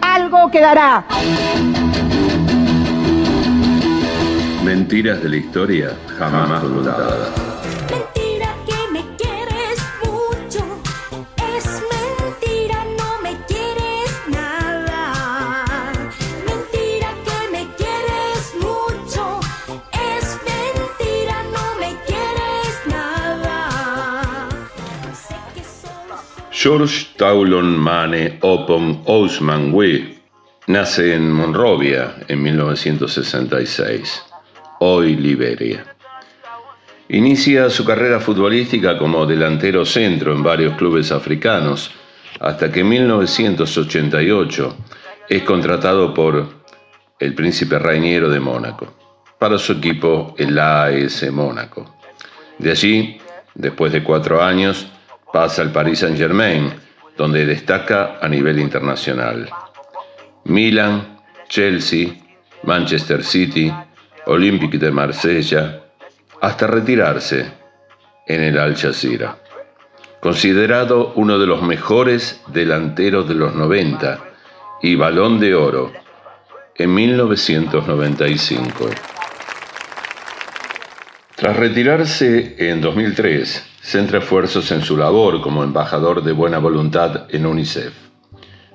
algo quedará. Mentiras de la historia jamás contadas. George Taulon Mane Opon Ousman Wee nace en Monrovia en 1966, hoy Liberia. Inicia su carrera futbolística como delantero centro en varios clubes africanos, hasta que en 1988 es contratado por el príncipe Rainiero de Mónaco, para su equipo el AS Mónaco. De allí, después de cuatro años, pasa al Paris Saint-Germain, donde destaca a nivel internacional. Milan, Chelsea, Manchester City, Olympique de Marsella, hasta retirarse en el Al Jazeera. Considerado uno de los mejores delanteros de los 90 y balón de oro en 1995. Tras retirarse en 2003, centra esfuerzos en su labor como embajador de buena voluntad en UNICEF.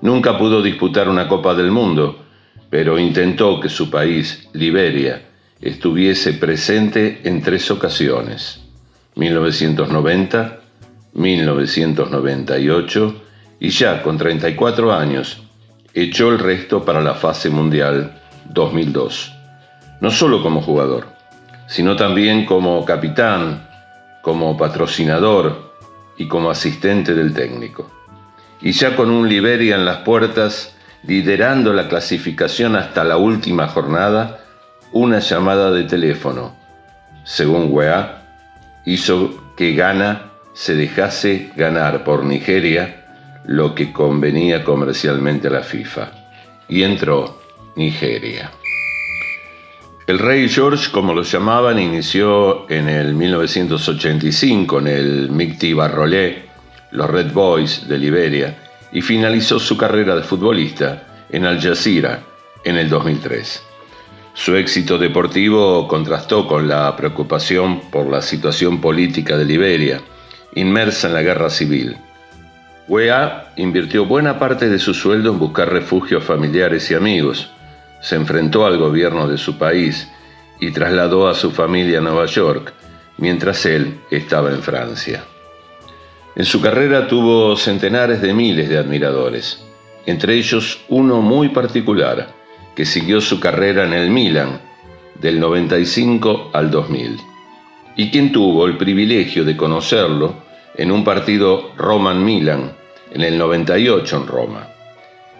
Nunca pudo disputar una Copa del Mundo, pero intentó que su país, Liberia, estuviese presente en tres ocasiones, 1990, 1998 y ya con 34 años, echó el resto para la fase mundial 2002, no solo como jugador, sino también como capitán, como patrocinador y como asistente del técnico. Y ya con un Liberia en las puertas, liderando la clasificación hasta la última jornada, una llamada de teléfono, según UEA, hizo que Ghana se dejase ganar por Nigeria lo que convenía comercialmente a la FIFA. Y entró Nigeria. El rey George, como lo llamaban, inició en el 1985 en el Micti Barrolé, los Red Boys de Liberia, y finalizó su carrera de futbolista en Al Jazeera en el 2003. Su éxito deportivo contrastó con la preocupación por la situación política de Liberia, inmersa en la guerra civil. UEA invirtió buena parte de su sueldo en buscar refugios familiares y amigos, se enfrentó al gobierno de su país y trasladó a su familia a Nueva York, mientras él estaba en Francia. En su carrera tuvo centenares de miles de admiradores, entre ellos uno muy particular, que siguió su carrera en el Milan del 95 al 2000, y quien tuvo el privilegio de conocerlo en un partido Roman-Milan en el 98 en Roma.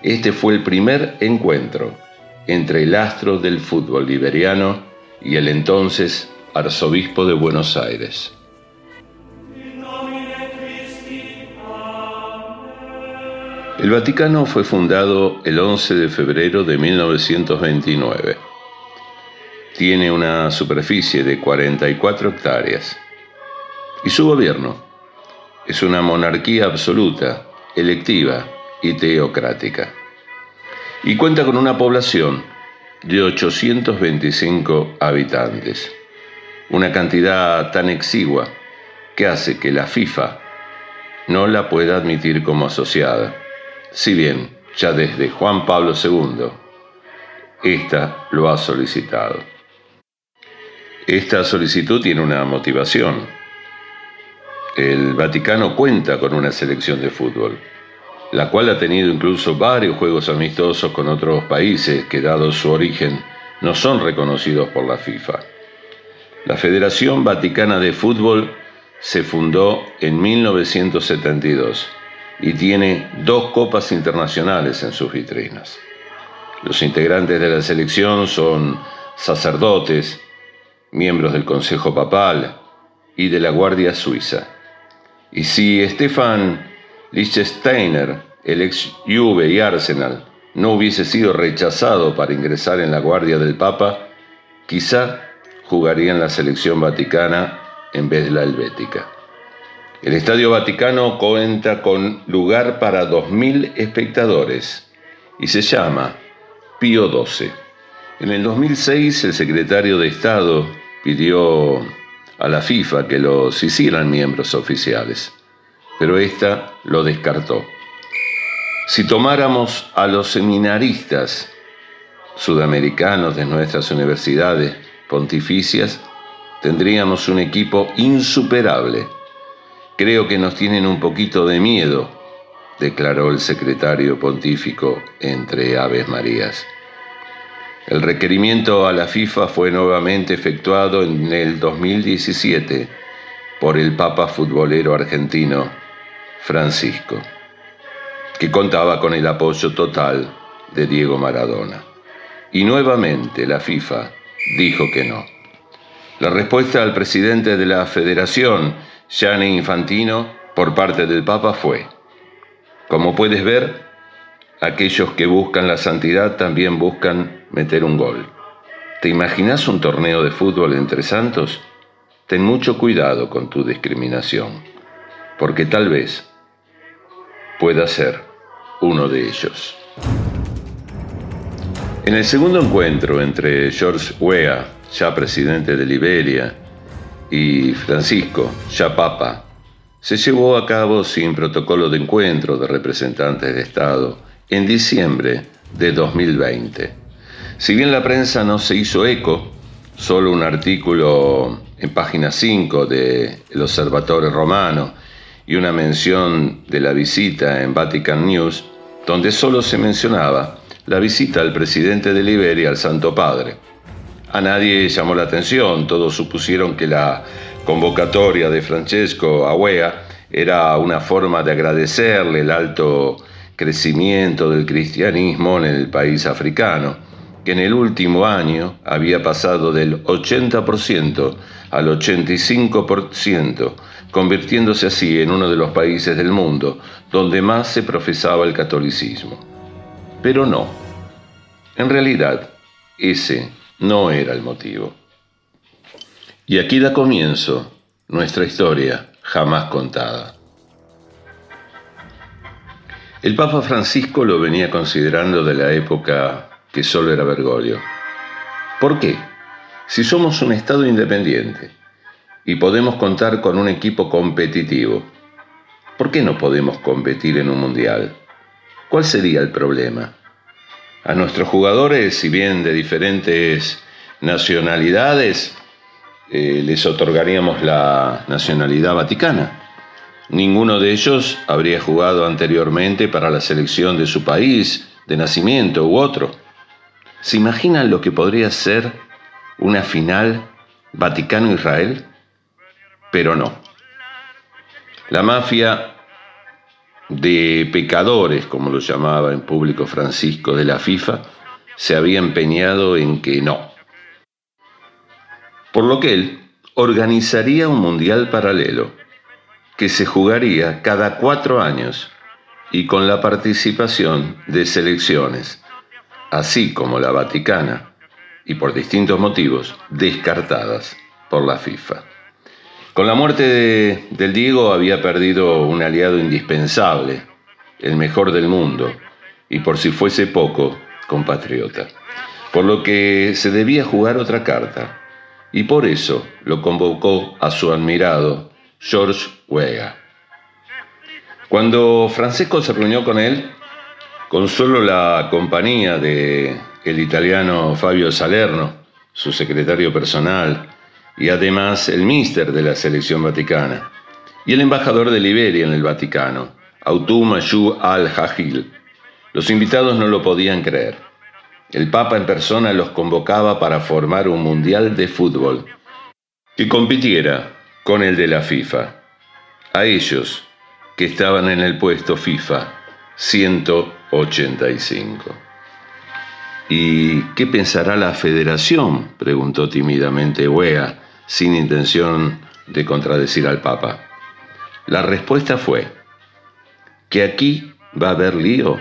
Este fue el primer encuentro entre el astro del fútbol liberiano y el entonces arzobispo de Buenos Aires. El Vaticano fue fundado el 11 de febrero de 1929. Tiene una superficie de 44 hectáreas. Y su gobierno es una monarquía absoluta, electiva y teocrática. Y cuenta con una población de 825 habitantes. Una cantidad tan exigua que hace que la FIFA no la pueda admitir como asociada si bien ya desde Juan Pablo II, ésta lo ha solicitado. Esta solicitud tiene una motivación. El Vaticano cuenta con una selección de fútbol, la cual ha tenido incluso varios juegos amistosos con otros países que, dado su origen, no son reconocidos por la FIFA. La Federación Vaticana de Fútbol se fundó en 1972 y tiene dos copas internacionales en sus vitrinas. Los integrantes de la selección son sacerdotes, miembros del Consejo Papal y de la Guardia Suiza. Y si Stefan Liechtensteiner, el ex Juve y Arsenal, no hubiese sido rechazado para ingresar en la Guardia del Papa, quizá jugaría en la selección vaticana en vez de la helvética. El Estadio Vaticano cuenta con lugar para 2.000 espectadores y se llama Pío XII. En el 2006 el secretario de Estado pidió a la FIFA que los hicieran miembros oficiales, pero ésta lo descartó. Si tomáramos a los seminaristas sudamericanos de nuestras universidades pontificias, tendríamos un equipo insuperable. Creo que nos tienen un poquito de miedo, declaró el secretario pontífico entre Aves Marías. El requerimiento a la FIFA fue nuevamente efectuado en el 2017 por el Papa futbolero argentino Francisco, que contaba con el apoyo total de Diego Maradona. Y nuevamente la FIFA dijo que no. La respuesta al presidente de la federación, Gianni Infantino, por parte del Papa fue, como puedes ver, aquellos que buscan la santidad también buscan meter un gol. ¿Te imaginas un torneo de fútbol entre santos? Ten mucho cuidado con tu discriminación, porque tal vez pueda ser uno de ellos. En el segundo encuentro entre George Weah, ya presidente de Liberia, y Francisco, ya papa, se llevó a cabo sin protocolo de encuentro de representantes de Estado en diciembre de 2020. Si bien la prensa no se hizo eco, solo un artículo en página 5 de El Observatorio Romano y una mención de la visita en Vatican News, donde solo se mencionaba la visita del presidente de Liberia al Santo Padre. A nadie llamó la atención, todos supusieron que la convocatoria de Francesco Aguea era una forma de agradecerle el alto crecimiento del cristianismo en el país africano, que en el último año había pasado del 80% al 85%, convirtiéndose así en uno de los países del mundo donde más se profesaba el catolicismo. Pero no. En realidad, ese no era el motivo. Y aquí da comienzo nuestra historia jamás contada. El Papa Francisco lo venía considerando de la época que solo era Bergoglio. ¿Por qué? Si somos un Estado independiente y podemos contar con un equipo competitivo, ¿por qué no podemos competir en un mundial? ¿Cuál sería el problema? A nuestros jugadores, si bien de diferentes nacionalidades, eh, les otorgaríamos la nacionalidad vaticana. Ninguno de ellos habría jugado anteriormente para la selección de su país, de nacimiento u otro. ¿Se imaginan lo que podría ser una final Vaticano-Israel? Pero no. La mafia de pecadores, como lo llamaba en público Francisco de la FIFA, se había empeñado en que no. Por lo que él organizaría un mundial paralelo que se jugaría cada cuatro años y con la participación de selecciones, así como la Vaticana, y por distintos motivos descartadas por la FIFA. Con la muerte del Diego había perdido un aliado indispensable, el mejor del mundo, y por si fuese poco, compatriota. Por lo que se debía jugar otra carta, y por eso lo convocó a su admirado George Weah. Cuando Francesco se reunió con él, con solo la compañía de el italiano Fabio Salerno, su secretario personal, y además el míster de la selección vaticana, y el embajador de Liberia en el Vaticano, Autu Mayu al-Hajil. Los invitados no lo podían creer. El Papa en persona los convocaba para formar un mundial de fútbol que compitiera con el de la FIFA. A ellos, que estaban en el puesto FIFA 185. ¿Y qué pensará la federación? preguntó tímidamente Wea, sin intención de contradecir al Papa. La respuesta fue que aquí va a haber lío,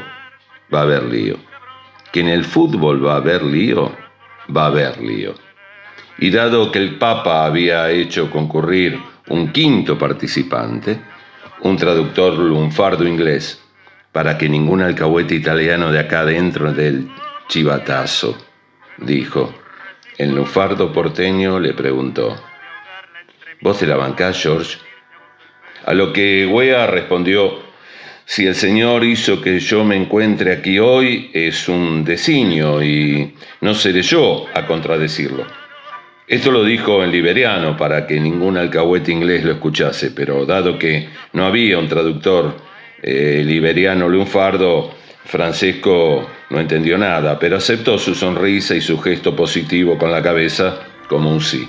va a haber lío. Que en el fútbol va a haber lío, va a haber lío. Y dado que el Papa había hecho concurrir un quinto participante, un traductor lunfardo inglés, para que ningún alcahuete italiano de acá dentro del chivatazo, dijo. El lufardo porteño le preguntó, ¿Vos te la bancás, George? A lo que Wea respondió, si el Señor hizo que yo me encuentre aquí hoy, es un designio y no seré yo a contradecirlo. Esto lo dijo en liberiano para que ningún alcahuete inglés lo escuchase, pero dado que no había un traductor eh, liberiano lunfardo, Francesco no entendió nada, pero aceptó su sonrisa y su gesto positivo con la cabeza como un sí.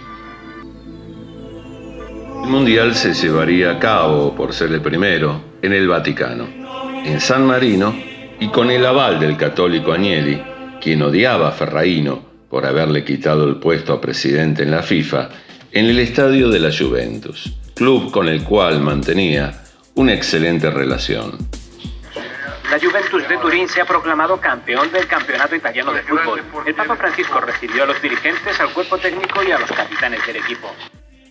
El mundial se llevaría a cabo, por ser el primero, en el Vaticano, en San Marino y con el aval del católico Agnelli, quien odiaba a Ferraino por haberle quitado el puesto a presidente en la FIFA, en el estadio de la Juventus, club con el cual mantenía una excelente relación. La Juventus de Turín se ha proclamado campeón del campeonato italiano de fútbol. El Papa Francisco recibió a los dirigentes, al cuerpo técnico y a los capitanes del equipo.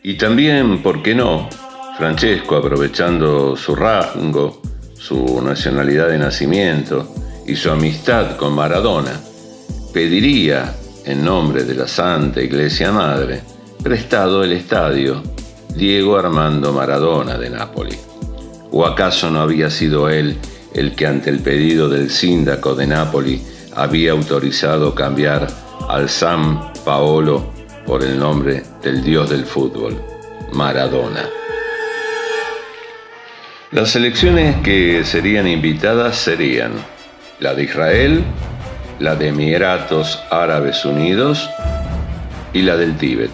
Y también, ¿por qué no? Francesco, aprovechando su rango, su nacionalidad de nacimiento y su amistad con Maradona, pediría, en nombre de la Santa Iglesia Madre, prestado el estadio Diego Armando Maradona de Nápoli. ¿O acaso no había sido él el que ante el pedido del síndaco de Nápoli había autorizado cambiar al San Paolo por el nombre del dios del fútbol, Maradona. Las selecciones que serían invitadas serían la de Israel, la de Emiratos Árabes Unidos y la del Tíbet,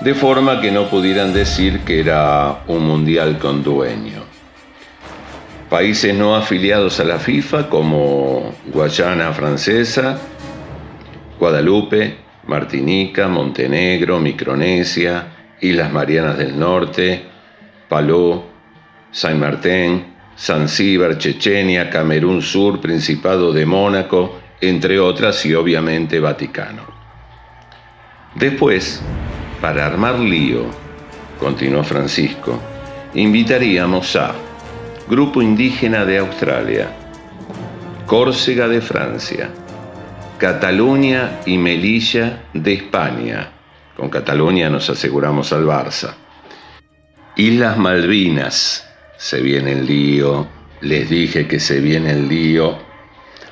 de forma que no pudieran decir que era un mundial con dueño. Países no afiliados a la FIFA como Guayana Francesa, Guadalupe, Martinica, Montenegro, Micronesia, Islas Marianas del Norte, Paló, Saint Martín, Zanzíbar, Chechenia, Camerún Sur, Principado de Mónaco, entre otras y obviamente Vaticano. Después, para armar lío, continuó Francisco, invitaríamos a Grupo Indígena de Australia, Córcega de Francia, Cataluña y Melilla de España. Con Cataluña nos aseguramos al Barça. Islas Malvinas, se viene el lío, les dije que se viene el lío.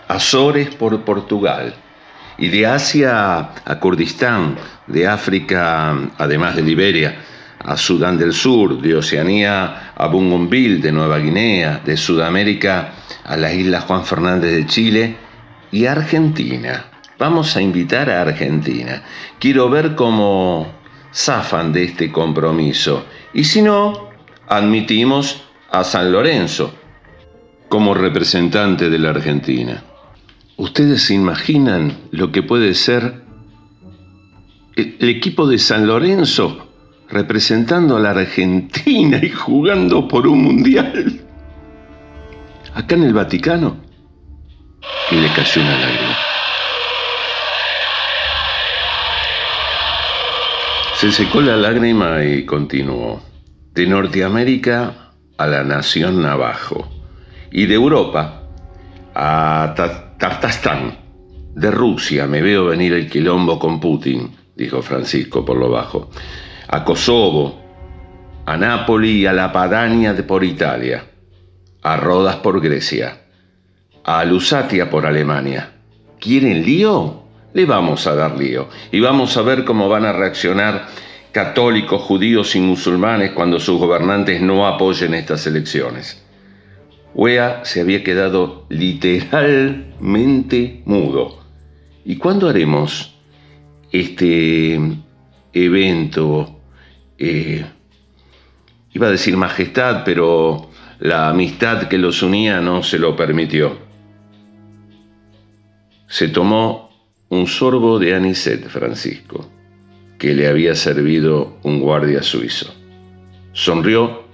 Azores por Portugal. Y de Asia a Kurdistán, de África, además de Liberia, a Sudán del Sur, de Oceanía a Bougainville de Nueva Guinea, de Sudamérica a las Islas Juan Fernández de Chile y Argentina. Vamos a invitar a Argentina. Quiero ver cómo zafan de este compromiso. Y si no, admitimos a San Lorenzo como representante de la Argentina. ¿Ustedes se imaginan lo que puede ser el equipo de San Lorenzo representando a la Argentina y jugando por un mundial. Acá en el Vaticano. Y le cayó una lágrima. Se secó la lágrima y continuó. De Norteamérica a la nación Navajo. Y de Europa a Tartastán. De Rusia me veo venir el quilombo con Putin, dijo Francisco por lo bajo a Kosovo, a Nápoli y a la Padania por Italia, a Rodas por Grecia, a Lusatia por Alemania. ¿Quieren lío? Le vamos a dar lío y vamos a ver cómo van a reaccionar católicos, judíos y musulmanes cuando sus gobernantes no apoyen estas elecciones. Wea se había quedado literalmente mudo. ¿Y cuándo haremos este evento eh, iba a decir majestad, pero la amistad que los unía no se lo permitió. Se tomó un sorbo de anisette, Francisco, que le había servido un guardia suizo. Sonrió,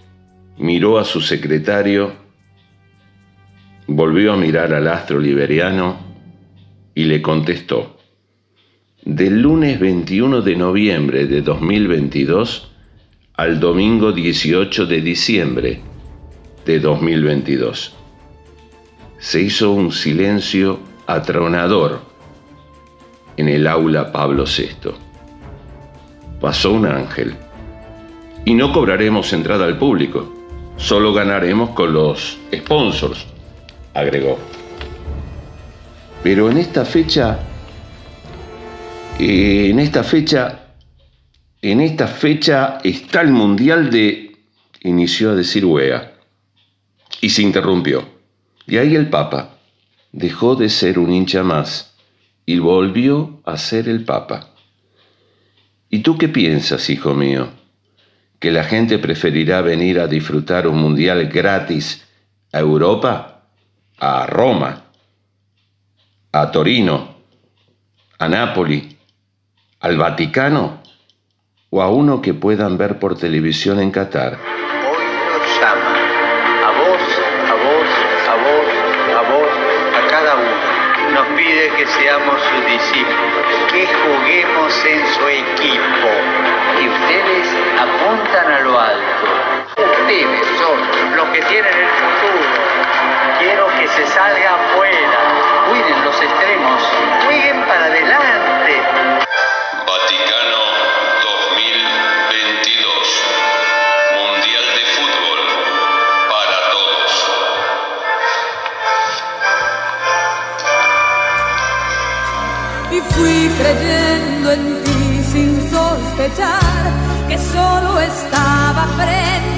miró a su secretario, volvió a mirar al astro liberiano y le contestó. Del lunes 21 de noviembre de 2022 al domingo 18 de diciembre de 2022. se hizo un silencio atronador en el aula Pablo VI. Pasó un ángel. Y no cobraremos entrada al público, solo ganaremos con los sponsors, agregó. Pero en esta fecha, en esta fecha, en esta fecha está el Mundial de, inició a decir UEA, y se interrumpió. Y ahí el Papa dejó de ser un hincha más y volvió a ser el Papa. ¿Y tú qué piensas, hijo mío? ¿Que la gente preferirá venir a disfrutar un mundial gratis a Europa? ¿A Roma? ¿A Torino? ¿A Nápoli? ¿Al Vaticano? ¿O a uno que puedan ver por televisión en Qatar? Hoy nos llama a vos, a vos, a vos, a vos, a cada uno. Nos pide que seamos sus discípulos, que juguemos en su equipo. Y ustedes apuntan a lo alto. Ustedes son los que tienen el futuro. Quiero que se salga creyendo en ti sin sospechar que solo estaba frente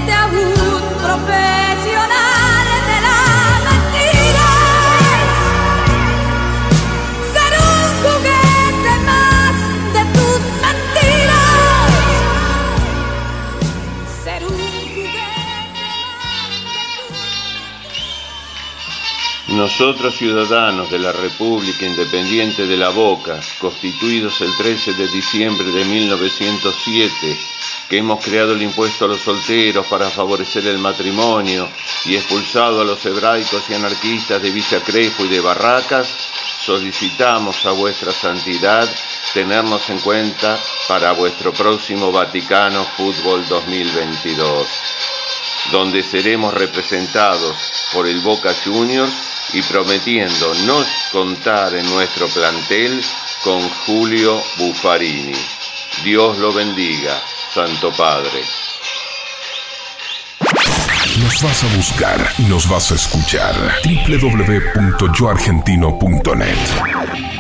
Nosotros, ciudadanos de la República Independiente de la Boca, constituidos el 13 de diciembre de 1907, que hemos creado el impuesto a los solteros para favorecer el matrimonio y expulsado a los hebraicos y anarquistas de Villa Crespo y de Barracas, solicitamos a vuestra santidad tenernos en cuenta para vuestro próximo Vaticano Fútbol 2022 donde seremos representados por el Boca Juniors y prometiendo no contar en nuestro plantel con Julio Buffarini. Dios lo bendiga, Santo Padre. Nos vas a buscar nos vas a escuchar. www.yoargentino.net